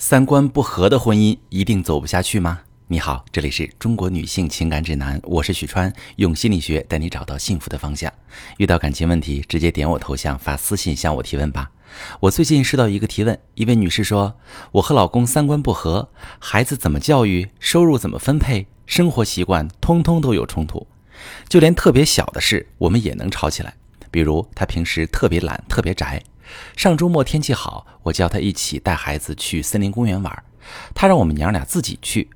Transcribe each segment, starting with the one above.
三观不合的婚姻一定走不下去吗？你好，这里是中国女性情感指南，我是许川，用心理学带你找到幸福的方向。遇到感情问题，直接点我头像发私信向我提问吧。我最近收到一个提问，一位女士说，我和老公三观不合，孩子怎么教育，收入怎么分配，生活习惯通通都有冲突，就连特别小的事我们也能吵起来。比如他平时特别懒，特别宅。上周末天气好，我叫他一起带孩子去森林公园玩，他让我们娘俩自己去。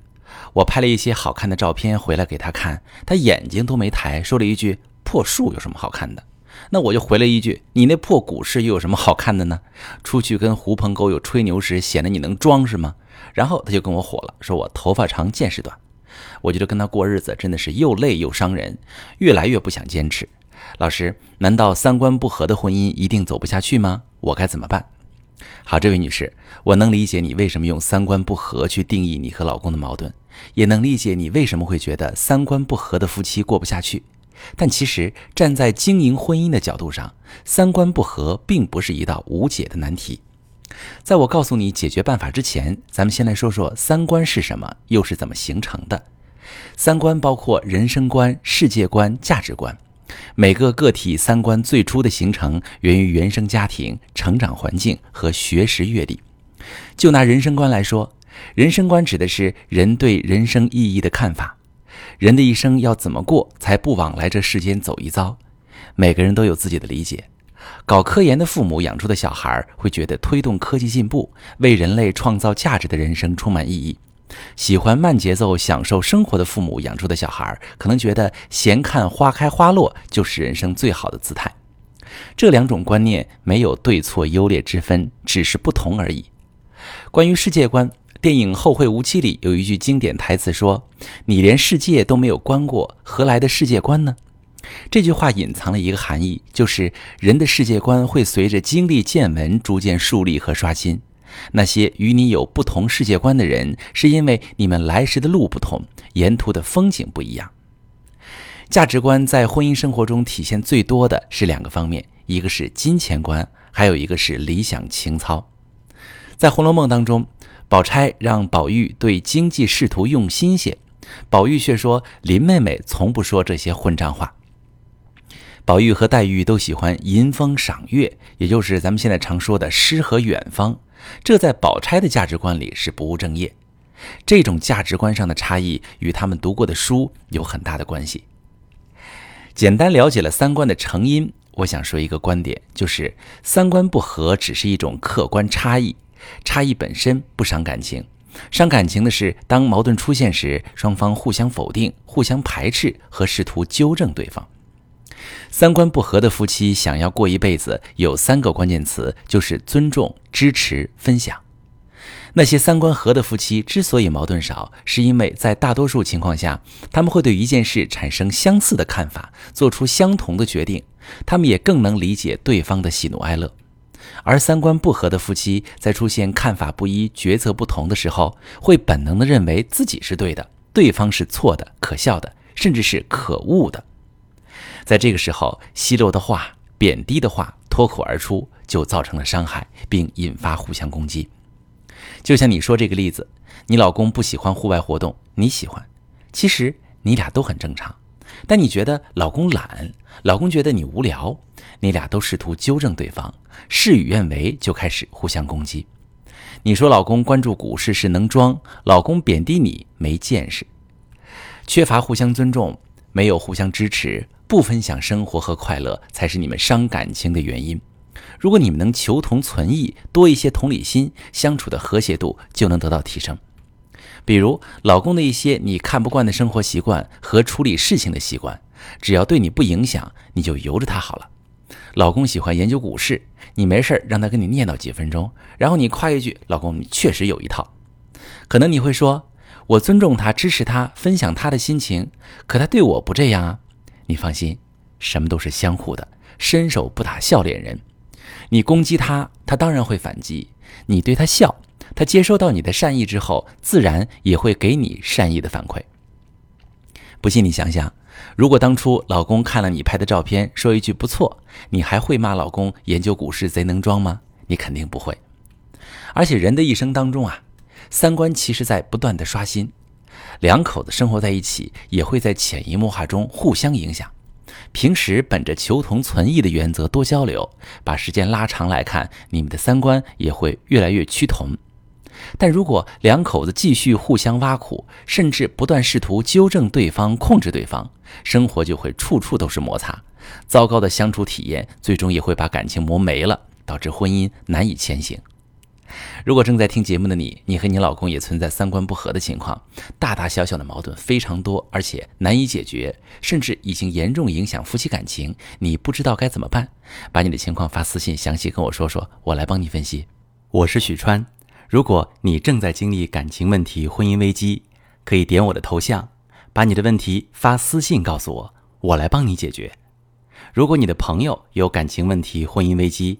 我拍了一些好看的照片回来给他看，他眼睛都没抬，说了一句：“破树有什么好看的？”那我就回了一句：“你那破股市又有什么好看的呢？出去跟狐朋狗友吹牛时，显得你能装是吗？”然后他就跟我火了，说我头发长见识短。我觉得跟他过日子真的是又累又伤人，越来越不想坚持。老师，难道三观不合的婚姻一定走不下去吗？我该怎么办？好，这位女士，我能理解你为什么用三观不合去定义你和老公的矛盾，也能理解你为什么会觉得三观不合的夫妻过不下去。但其实站在经营婚姻的角度上，三观不合并不是一道无解的难题。在我告诉你解决办法之前，咱们先来说说三观是什么，又是怎么形成的。三观包括人生观、世界观、价值观。每个个体三观最初的形成源于原生家庭、成长环境和学识阅历。就拿人生观来说，人生观指的是人对人生意义的看法。人的一生要怎么过才不枉来这世间走一遭？每个人都有自己的理解。搞科研的父母养出的小孩会觉得推动科技进步、为人类创造价值的人生充满意义。喜欢慢节奏、享受生活的父母养出的小孩，可能觉得闲看花开花落就是人生最好的姿态。这两种观念没有对错优劣之分，只是不同而已。关于世界观，电影《后会无期》里有一句经典台词说：“你连世界都没有观过，何来的世界观呢？”这句话隐藏了一个含义，就是人的世界观会随着经历见闻逐渐树立和刷新。那些与你有不同世界观的人，是因为你们来时的路不同，沿途的风景不一样。价值观在婚姻生活中体现最多的是两个方面，一个是金钱观，还有一个是理想情操。在《红楼梦》当中，宝钗让宝玉对经济仕途用心些，宝玉却说林妹妹从不说这些混账话。宝玉和黛玉都喜欢吟风赏月，也就是咱们现在常说的诗和远方。这在宝钗的价值观里是不务正业，这种价值观上的差异与他们读过的书有很大的关系。简单了解了三观的成因，我想说一个观点，就是三观不合只是一种客观差异，差异本身不伤感情，伤感情的是当矛盾出现时，双方互相否定、互相排斥和试图纠正对方。三观不合的夫妻想要过一辈子，有三个关键词，就是尊重、支持、分享。那些三观合的夫妻之所以矛盾少，是因为在大多数情况下，他们会对一件事产生相似的看法，做出相同的决定。他们也更能理解对方的喜怒哀乐。而三观不合的夫妻，在出现看法不一、决策不同的时候，会本能地认为自己是对的，对方是错的、可笑的，甚至是可恶的。在这个时候，奚落的话、贬低的话脱口而出，就造成了伤害，并引发互相攻击。就像你说这个例子，你老公不喜欢户外活动，你喜欢，其实你俩都很正常。但你觉得老公懒，老公觉得你无聊，你俩都试图纠正对方，事与愿违，就开始互相攻击。你说老公关注股市是能装，老公贬低你没见识，缺乏互相尊重，没有互相支持。不分享生活和快乐，才是你们伤感情的原因。如果你们能求同存异，多一些同理心，相处的和谐度就能得到提升。比如，老公的一些你看不惯的生活习惯和处理事情的习惯，只要对你不影响，你就由着他好了。老公喜欢研究股市，你没事让他跟你念叨几分钟，然后你夸一句：“老公，你确实有一套。”可能你会说：“我尊重他，支持他，分享他的心情，可他对我不这样啊。”你放心，什么都是相互的，伸手不打笑脸人。你攻击他，他当然会反击；你对他笑，他接收到你的善意之后，自然也会给你善意的反馈。不信你想想，如果当初老公看了你拍的照片，说一句不错，你还会骂老公研究股市贼能装吗？你肯定不会。而且人的一生当中啊，三观其实在不断的刷新。两口子生活在一起，也会在潜移默化中互相影响。平时本着求同存异的原则多交流，把时间拉长来看，你们的三观也会越来越趋同。但如果两口子继续互相挖苦，甚至不断试图纠正对方、控制对方，生活就会处处都是摩擦，糟糕的相处体验最终也会把感情磨没了，导致婚姻难以前行。如果正在听节目的你，你和你老公也存在三观不合的情况，大大小小的矛盾非常多，而且难以解决，甚至已经严重影响夫妻感情，你不知道该怎么办？把你的情况发私信，详细跟我说说，我来帮你分析。我是许川，如果你正在经历感情问题、婚姻危机，可以点我的头像，把你的问题发私信告诉我，我来帮你解决。如果你的朋友有感情问题、婚姻危机，